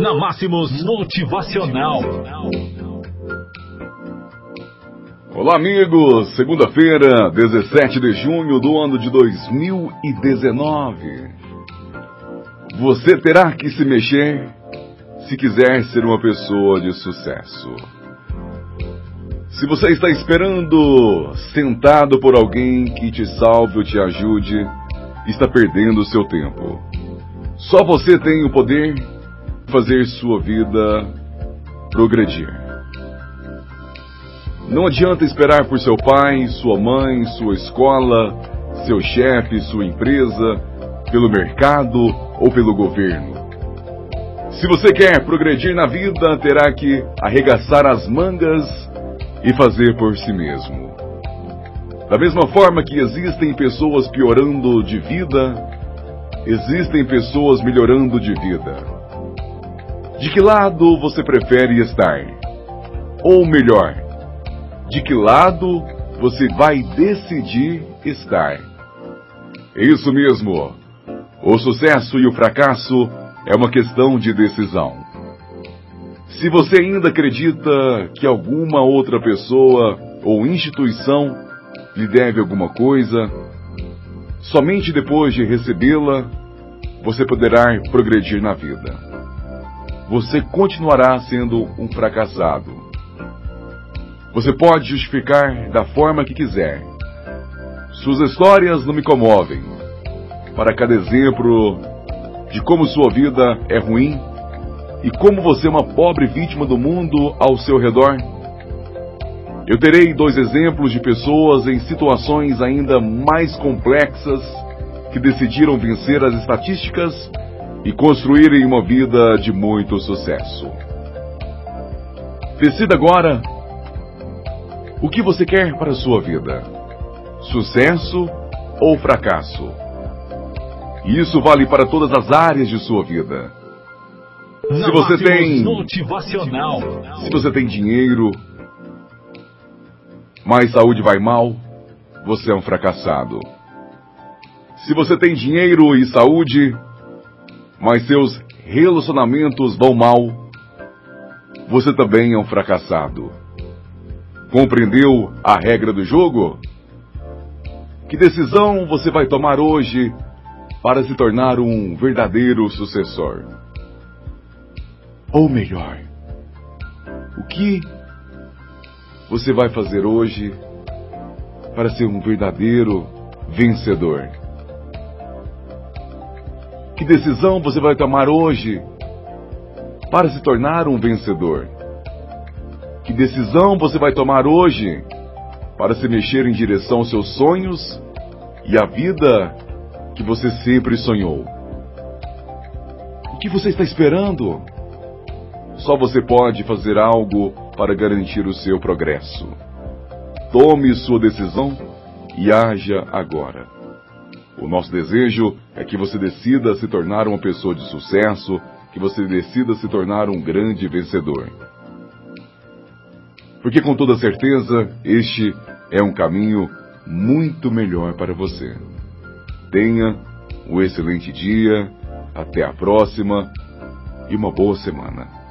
na Máximos Motivacional. Olá, amigos! Segunda-feira, 17 de junho do ano de 2019. Você terá que se mexer se quiser ser uma pessoa de sucesso. Se você está esperando sentado por alguém que te salve ou te ajude, está perdendo o seu tempo. Só você tem o poder de fazer sua vida progredir. Não adianta esperar por seu pai, sua mãe, sua escola, seu chefe, sua empresa, pelo mercado ou pelo governo. Se você quer progredir na vida, terá que arregaçar as mangas e fazer por si mesmo. Da mesma forma que existem pessoas piorando de vida, existem pessoas melhorando de vida. De que lado você prefere estar? Ou melhor, de que lado você vai decidir estar? É isso mesmo. O sucesso e o fracasso é uma questão de decisão. Se você ainda acredita que alguma outra pessoa ou instituição lhe deve alguma coisa, somente depois de recebê-la você poderá progredir na vida. Você continuará sendo um fracassado. Você pode justificar da forma que quiser. Suas histórias não me comovem. Para cada exemplo de como sua vida é ruim e como você é uma pobre vítima do mundo ao seu redor, eu terei dois exemplos de pessoas em situações ainda mais complexas que decidiram vencer as estatísticas e construírem uma vida de muito sucesso. Decida agora o que você quer para a sua vida: sucesso ou fracasso. E isso vale para todas as áreas de sua vida. Se você tem motivacional. Se você tem dinheiro, mas saúde vai mal, você é um fracassado. Se você tem dinheiro e saúde, mas seus relacionamentos vão mal, você também é um fracassado. Compreendeu a regra do jogo? Que decisão você vai tomar hoje para se tornar um verdadeiro sucessor? Ou melhor, o que você vai fazer hoje para ser um verdadeiro vencedor? Que decisão você vai tomar hoje para se tornar um vencedor? Que decisão você vai tomar hoje para se mexer em direção aos seus sonhos e à vida que você sempre sonhou? O que você está esperando? Só você pode fazer algo para garantir o seu progresso. Tome sua decisão e haja agora. O nosso desejo é que você decida se tornar uma pessoa de sucesso, que você decida se tornar um grande vencedor. Porque com toda certeza este é um caminho muito melhor para você. Tenha um excelente dia, até a próxima e uma boa semana.